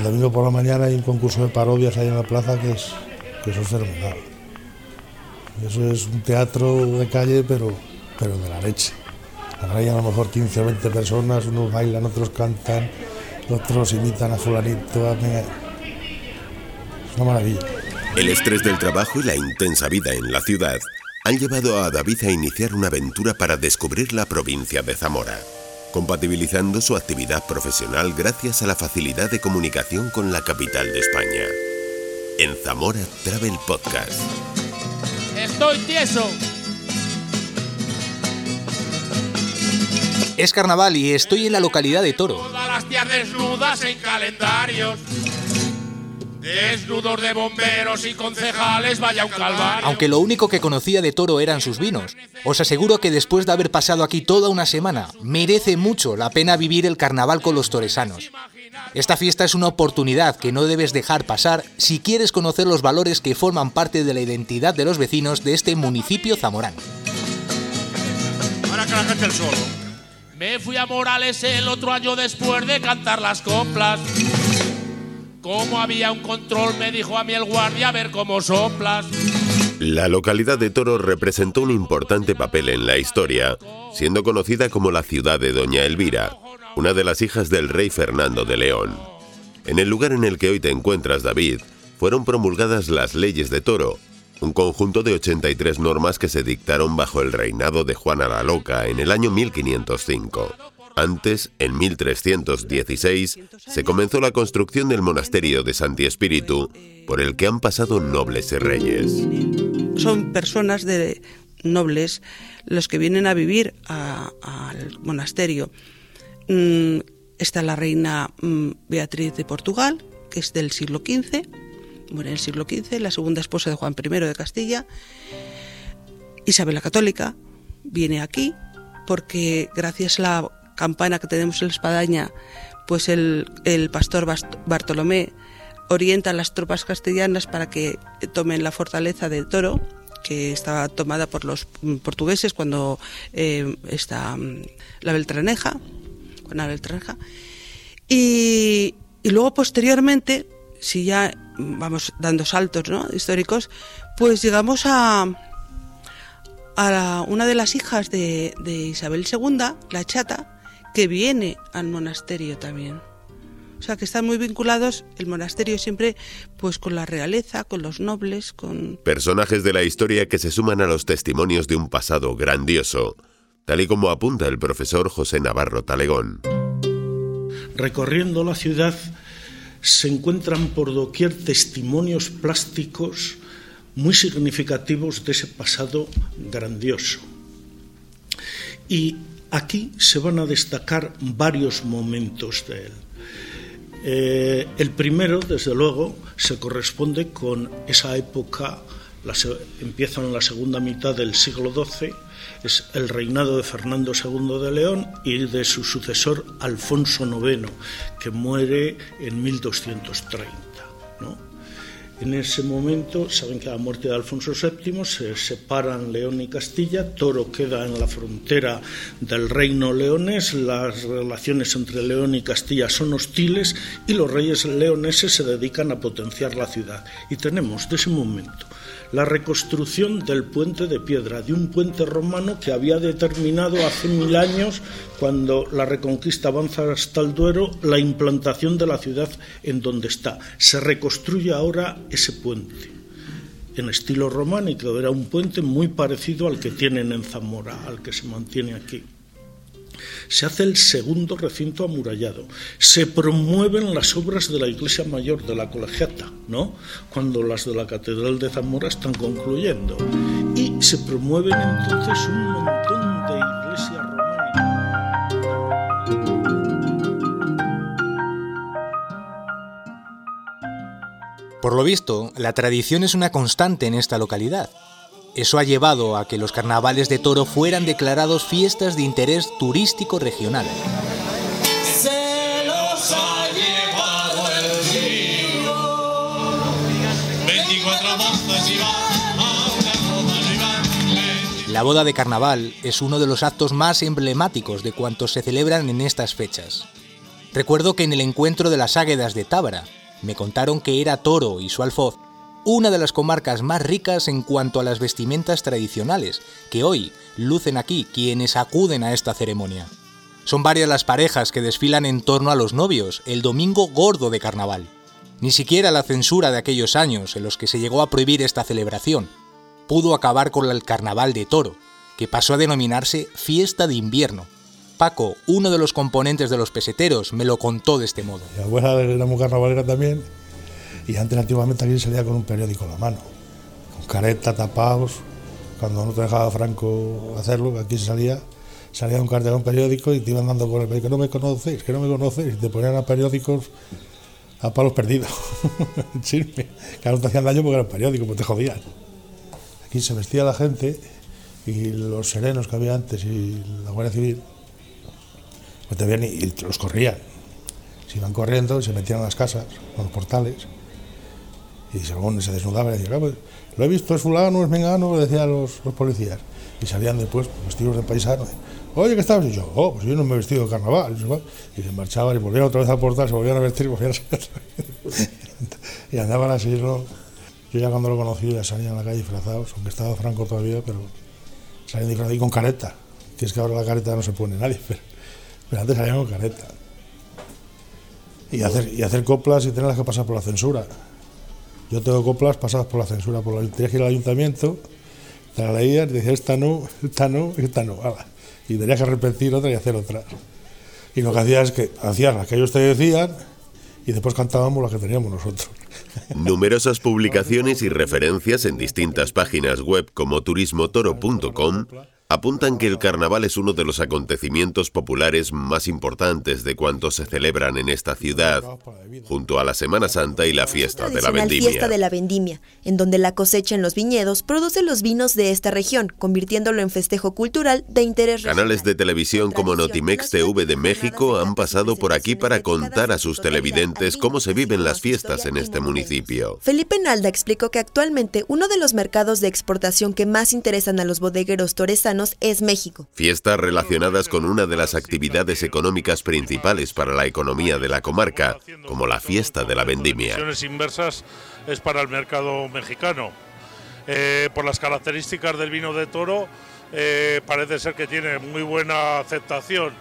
el domingo por la mañana hay un concurso de parodias ahí en la plaza que es, que eso es fenomenal. Eso es un teatro de calle, pero, pero de la leche. Hay a lo mejor 15 o 20 personas, unos bailan, otros cantan, otros imitan a fulanito. Es una maravilla. El estrés del trabajo y la intensa vida en la ciudad han llevado a David a iniciar una aventura para descubrir la provincia de Zamora, compatibilizando su actividad profesional gracias a la facilidad de comunicación con la capital de España. En Zamora Travel Podcast. Estoy tieso. Es carnaval y estoy en la localidad de Toro. Todas las tías desnudas en calendarios. Desnudos de bomberos y concejales, vaya un calvario. Aunque lo único que conocía de Toro eran sus vinos, os aseguro que después de haber pasado aquí toda una semana, merece mucho la pena vivir el carnaval con los toresanos. Esta fiesta es una oportunidad que no debes dejar pasar si quieres conocer los valores que forman parte de la identidad de los vecinos de este municipio zamorano. Ahora que la gente el solo. Me fui a Morales el otro año después de cantar las coplas. Como había un control, me dijo a mí el guardia a ver cómo soplas. La localidad de Toro representó un importante papel en la historia, siendo conocida como la ciudad de Doña Elvira, una de las hijas del rey Fernando de León. En el lugar en el que hoy te encuentras, David, fueron promulgadas las leyes de Toro, un conjunto de 83 normas que se dictaron bajo el reinado de Juana la Loca en el año 1505. Antes, en 1316, se comenzó la construcción del monasterio de Santi Espíritu, por el que han pasado nobles y reyes. Son personas de nobles los que vienen a vivir al monasterio. Mm, está la reina mm, Beatriz de Portugal, que es del siglo XV, muere en el siglo XV, la segunda esposa de Juan I de Castilla. Isabel la Católica viene aquí porque gracias a la campana que tenemos en la espadaña, pues el, el pastor Bartolomé orienta a las tropas castellanas para que tomen la fortaleza de Toro, que estaba tomada por los mm, portugueses cuando eh, está mm, la Beltraneja, con la Beltraneja. Y, y luego posteriormente, si ya vamos dando saltos ¿no? históricos, pues llegamos a, a una de las hijas de Isabel II, la chata, que viene al monasterio también. O sea, que están muy vinculados el monasterio siempre pues con la realeza, con los nobles, con Personajes de la historia que se suman a los testimonios de un pasado grandioso, tal y como apunta el profesor José Navarro Talegón. Recorriendo la ciudad se encuentran por doquier testimonios plásticos muy significativos de ese pasado grandioso. Y aquí se van a destacar varios momentos de él. Eh, el primero, desde luego, se corresponde con esa época, empieza en la segunda mitad del siglo XII, es el reinado de Fernando II de León y de su sucesor Alfonso IX, que muere en 1230. ¿no? En ese momento, saben que a la muerte de Alfonso VII se separan León y Castilla, Toro queda en la frontera del reino leonés, las relaciones entre León y Castilla son hostiles y los reyes leoneses se dedican a potenciar la ciudad. Y tenemos de ese momento la reconstrucción del puente de piedra, de un puente romano que había determinado hace mil años, cuando la reconquista avanza hasta el Duero, la implantación de la ciudad en donde está. Se reconstruye ahora ese puente en estilo románico, era un puente muy parecido al que tienen en Zamora, al que se mantiene aquí. Se hace el segundo recinto amurallado. Se promueven las obras de la iglesia mayor de la colegiata, ¿no? Cuando las de la catedral de Zamora están concluyendo. Y se promueven entonces un montón de iglesias románicas. Por lo visto, la tradición es una constante en esta localidad. Eso ha llevado a que los carnavales de toro fueran declarados fiestas de interés turístico regional. Se los ha llevado el río. 24 mozos y va a una boda y van. La boda de carnaval es uno de los actos más emblemáticos de cuantos se celebran en estas fechas. Recuerdo que en el encuentro de las Águedas de Tábara me contaron que era Toro y su alfoz una de las comarcas más ricas en cuanto a las vestimentas tradicionales, que hoy lucen aquí quienes acuden a esta ceremonia. Son varias las parejas que desfilan en torno a los novios el domingo gordo de carnaval. Ni siquiera la censura de aquellos años en los que se llegó a prohibir esta celebración pudo acabar con el carnaval de toro, que pasó a denominarse fiesta de invierno. Paco, uno de los componentes de los peseteros, me lo contó de este modo. Mi abuela era muy carnavalera también y antes antiguamente aquí salía con un periódico en la mano, con careta, tapados, cuando no te dejaba Franco hacerlo, aquí se salía, salía un cartel un periódico y te iban dando con el periódico, no me conocéis, que no me conocéis, y te ponían a periódicos a palos perdidos, chisme, que no te hacían daño porque eran periódicos, pues te jodían. Aquí se vestía la gente y los serenos que había antes y la Guardia Civil, pues te veían y, y los corrían. Se iban corriendo y se metían a las casas, a los portales, y según se desnudaban, decían, "Ah, pues, lo he visto, es fulano, es mengano, le decían los, policías. Y salían después vestidos de paisano. Oye, ¿qué estabas? Y yo, oh, pues yo no me he vestido de carnaval. Y se marchaban y volvían otra vez al portal, se volvían a vestir y volvían a salir. Y andaban así, ¿no? Yo ya cuando lo conocí ya salían a la calle disfrazados, aunque estaba Franco todavía, pero salían disfrazados y con careta. Que es que ahora la careta no se pone nadie, pero, pero antes salían con careta. Y hacer, y hacer coplas y tenerlas que pasar por la censura. Yo tengo coplas pasadas por la censura, por la, tenías que ayuntamiento, te la leías decías, esta no, esta no, esta no. Y tenías que repetir otra y hacer otra. Y lo que hacías es que hacías las que ellos te decían y después cantábamos las que teníamos nosotros. Numerosas publicaciones y referencias en distintas páginas web como turismotoro.com apuntan que el carnaval es uno de los acontecimientos populares más importantes de cuantos se celebran en esta ciudad, junto a la Semana Santa y la fiesta de la vendimia. fiesta de la vendimia, en donde la cosecha en los viñedos produce los vinos de esta región, convirtiéndolo en festejo cultural de interés Canales de regional. televisión como Notimex TV de México han pasado por aquí para contar a sus televidentes cómo se viven las fiestas en este municipio. Felipe Nalda explicó que actualmente uno de los mercados de exportación que más interesan a los bodegueros toresanos es México. Fiestas relacionadas con una de las actividades económicas principales para la economía de la comarca, como la fiesta de la vendimia. Decisiones inversas es para el mercado mexicano. Eh, por las características del vino de toro, eh, parece ser que tiene muy buena aceptación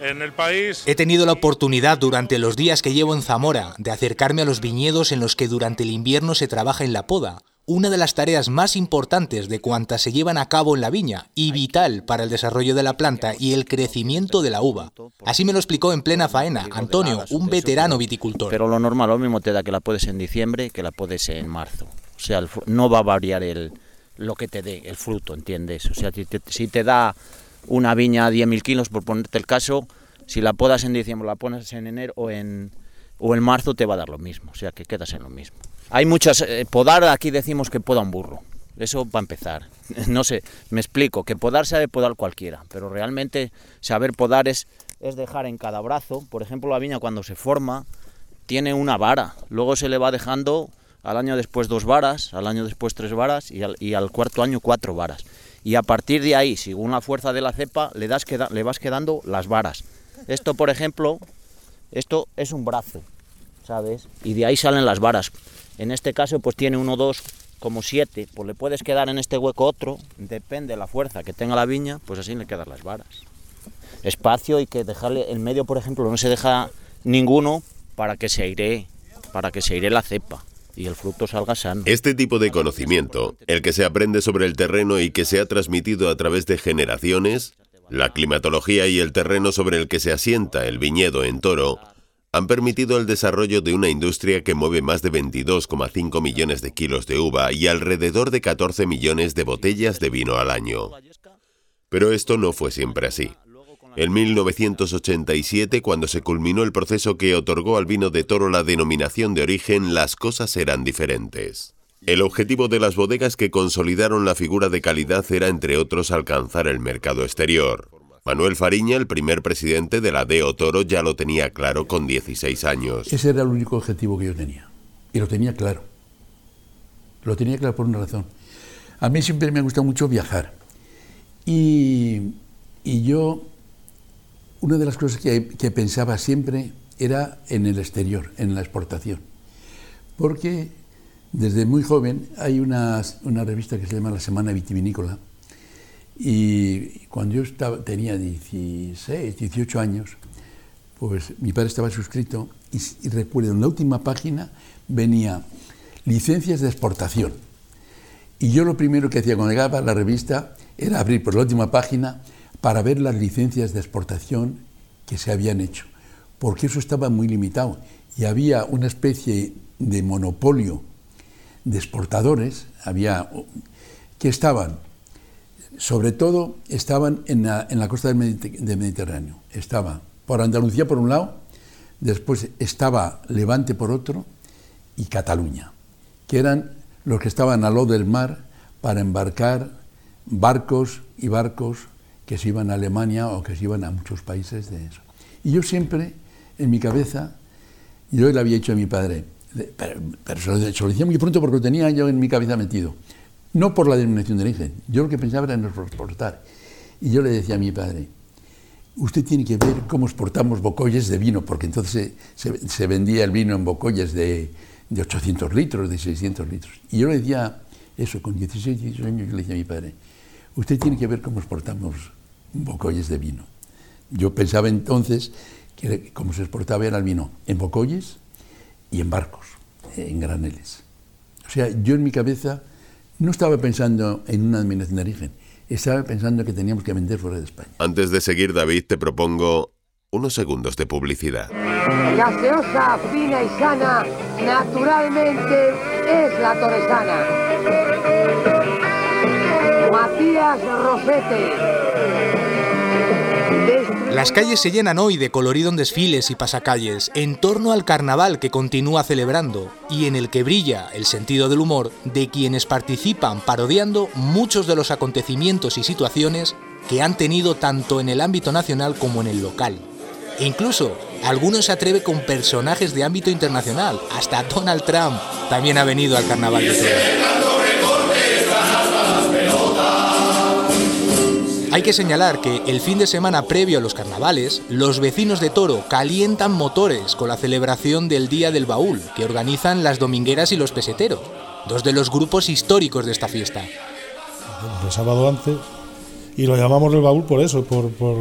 en el país. He tenido la oportunidad durante los días que llevo en Zamora de acercarme a los viñedos en los que durante el invierno se trabaja en la poda, una de las tareas más importantes de cuantas se llevan a cabo en la viña y vital para el desarrollo de la planta y el crecimiento de la uva. Así me lo explicó en plena faena Antonio, un veterano viticultor. Pero lo normal, lo mismo te da que la puedes en diciembre que la puedes en marzo. O sea, no va a variar el, lo que te dé el fruto, ¿entiendes? O sea, si te, si te da una viña a 10.000 kilos, por ponerte el caso, si la podas en diciembre, la pones en enero o en, o en marzo, te va a dar lo mismo. O sea, que quedas en lo mismo. Hay muchas... eh, podar, aquí decimos que poda un burro. Eso va a empezar. No sé, me explico, que podar sabe podar cualquiera, pero realmente saber podar es, es dejar en cada brazo, por ejemplo, la viña cuando se forma, tiene una vara, luego se le va dejando al año después dos varas, al año después tres varas y al, cuarto año cuatro varas. Y a partir de ahí, según la fuerza de la cepa, le, das le vas quedando las varas. Esto, por ejemplo, esto es un brazo, ¿sabes? Y de ahí salen las varas. En este caso, pues tiene uno, dos, como siete, pues le puedes quedar en este hueco otro, depende de la fuerza que tenga la viña, pues así le quedan las varas. Espacio y que dejarle, en medio, por ejemplo, no se deja ninguno para que se airee, para que se airee la cepa y el fruto salga sano. Este tipo de conocimiento, el que se aprende sobre el terreno y que se ha transmitido a través de generaciones, la climatología y el terreno sobre el que se asienta el viñedo en Toro, han permitido el desarrollo de una industria que mueve más de 22,5 millones de kilos de uva y alrededor de 14 millones de botellas de vino al año. Pero esto no fue siempre así. En 1987, cuando se culminó el proceso que otorgó al vino de toro la denominación de origen, las cosas eran diferentes. El objetivo de las bodegas que consolidaron la figura de calidad era, entre otros, alcanzar el mercado exterior. Manuel Fariña, el primer presidente de la DEO Toro, ya lo tenía claro con 16 años. Ese era el único objetivo que yo tenía. Y lo tenía claro. Lo tenía claro por una razón. A mí siempre me ha gustado mucho viajar. Y, y yo, una de las cosas que, que pensaba siempre era en el exterior, en la exportación. Porque desde muy joven hay una, revista que se llama La Semana Vitivinícola, y cuando yo tenía 16, 18 años, pues mi padre estaba suscrito y, y, recuerdo en la última página venía licencias de exportación. Y yo lo primero que hacía cuando llegaba a la revista era abrir por la última página para ver las licencias de exportación que se habían hecho, porque eso estaba muy limitado y había una especie de monopolio de exportadores, había que estaban sobre todo estaban en la, costa del, Mediterráneo. Estaba por Andalucía por un lado, después estaba Levante por otro y Cataluña, que eran los que estaban al lado del mar para embarcar barcos y barcos que se iban a Alemania o que se iban a muchos países de eso. Y yo siempre, en mi cabeza, yo le había dicho a mi padre, pero, se, lo, decía muy pronto porque lo tenía yo en mi cabeza metido, no por la denominación de origen, yo lo que pensaba era en exportar. Y yo le decía a mi padre, usted tiene que ver cómo exportamos bocolles de vino, porque entonces se vendía el vino en bocolles de, de, 800 litros, de 600 litros. Y yo le decía eso, con 16, 18 años, yo le decía a mi padre, usted tiene que ver cómo exportamos bocolles de vino. Yo pensaba entonces que como se exportaba era el vino en bocolles y en barcos, en graneles. O sea, yo en mi cabeza no estaba pensando en una denominación de origen, estaba pensando que teníamos que vender fuera de España. Antes de seguir, David, te propongo unos segundos de publicidad. Gaseosa, fina y sana, naturalmente es la torresana. Matías Rosete. Las calles se llenan hoy de colorido en desfiles y pasacalles en torno al carnaval que continúa celebrando y en el que brilla el sentido del humor de quienes participan parodiando muchos de los acontecimientos y situaciones que han tenido tanto en el ámbito nacional como en el local. E incluso algunos se atreve con personajes de ámbito internacional, hasta Donald Trump también ha venido al carnaval de Toro. Hay que señalar que el fin de semana previo a los carnavales, los vecinos de Toro calientan motores con la celebración del Día del Baúl, que organizan las domingueras y los peseteros, dos de los grupos históricos de esta fiesta. El sábado antes, y lo llamamos el baúl por eso, por, por,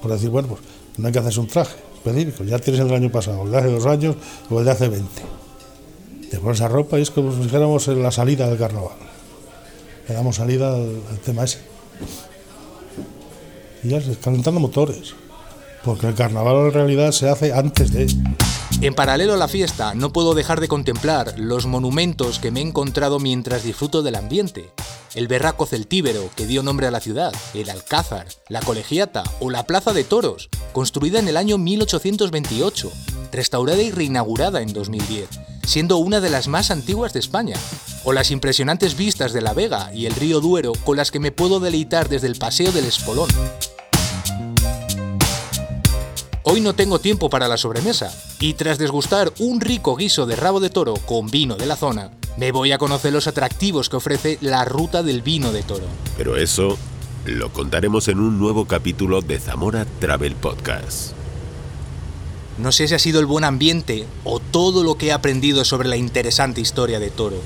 por decir, bueno, pues no hay que hacerse un traje específico, ya tienes el del año pasado, el de hace dos años o el de hace 20. Te pones esa ropa y es como si dijéramos en la salida del carnaval. Le damos salida al, tema ese ya calentando motores. Porque el carnaval en realidad se hace antes de. En paralelo a la fiesta, no puedo dejar de contemplar los monumentos que me he encontrado mientras disfruto del ambiente. El Berraco Celtíbero, que dio nombre a la ciudad, el Alcázar, la Colegiata o la Plaza de Toros, construida en el año 1828, restaurada y reinaugurada en 2010, siendo una de las más antiguas de España, o las impresionantes vistas de la Vega y el río Duero con las que me puedo deleitar desde el Paseo del Espolón. Hoy no tengo tiempo para la sobremesa, y tras desgustar un rico guiso de rabo de toro con vino de la zona, me voy a conocer los atractivos que ofrece la ruta del vino de toro. Pero eso lo contaremos en un nuevo capítulo de Zamora Travel Podcast. No sé si ha sido el buen ambiente o todo lo que he aprendido sobre la interesante historia de Toro,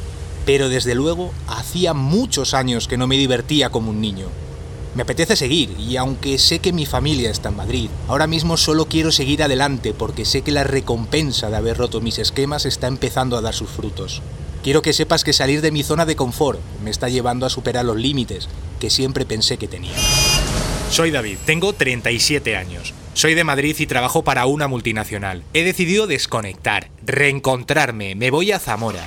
pero desde luego hacía muchos años que no me divertía como un niño. Me apetece seguir y aunque sé que mi familia está en Madrid, ahora mismo solo quiero seguir adelante porque sé que la recompensa de haber roto mis esquemas está empezando a dar sus frutos. Quiero que sepas que salir de mi zona de confort me está llevando a superar los límites que siempre pensé que tenía. Soy David, tengo 37 años. Soy de Madrid y trabajo para una multinacional. He decidido desconectar, reencontrarme, me voy a Zamora.